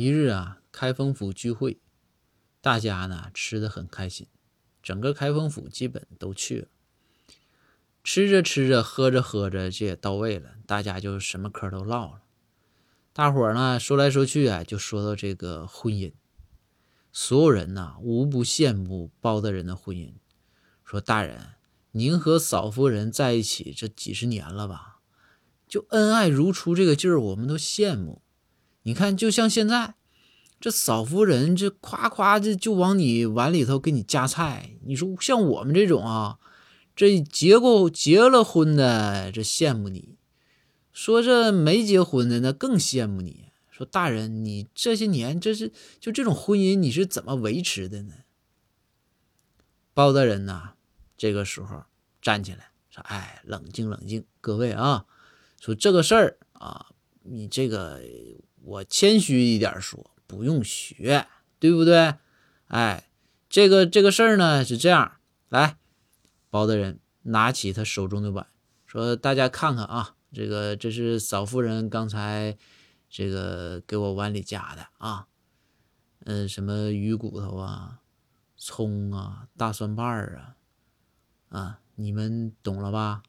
一日啊，开封府聚会，大家呢吃的很开心，整个开封府基本都去了。吃着吃着，喝着喝着，这也到位了，大家就什么嗑都唠了。大伙儿呢说来说去啊，就说到这个婚姻。所有人呢，无不羡慕包大人的婚姻。说大人，您和嫂夫人在一起这几十年了吧？就恩爱如初这个劲儿，我们都羡慕。你看，就像现在，这嫂夫人这夸夸的就往你碗里头给你夹菜。你说像我们这种啊，这结过结了婚的这羡慕你，说这没结婚的那更羡慕你。说大人，你这些年这是就这种婚姻，你是怎么维持的呢？包大人呐，这个时候站起来说：“哎，冷静冷静，各位啊，说这个事儿啊，你这个我谦虚一点说，不用学，对不对？哎，这个这个事儿呢是这样，来，包大人拿起他手中的碗，说大家看看啊，这个这是嫂夫人刚才。”这个给我碗里夹的啊，嗯，什么鱼骨头啊、葱啊、大蒜瓣儿啊，啊，你们懂了吧？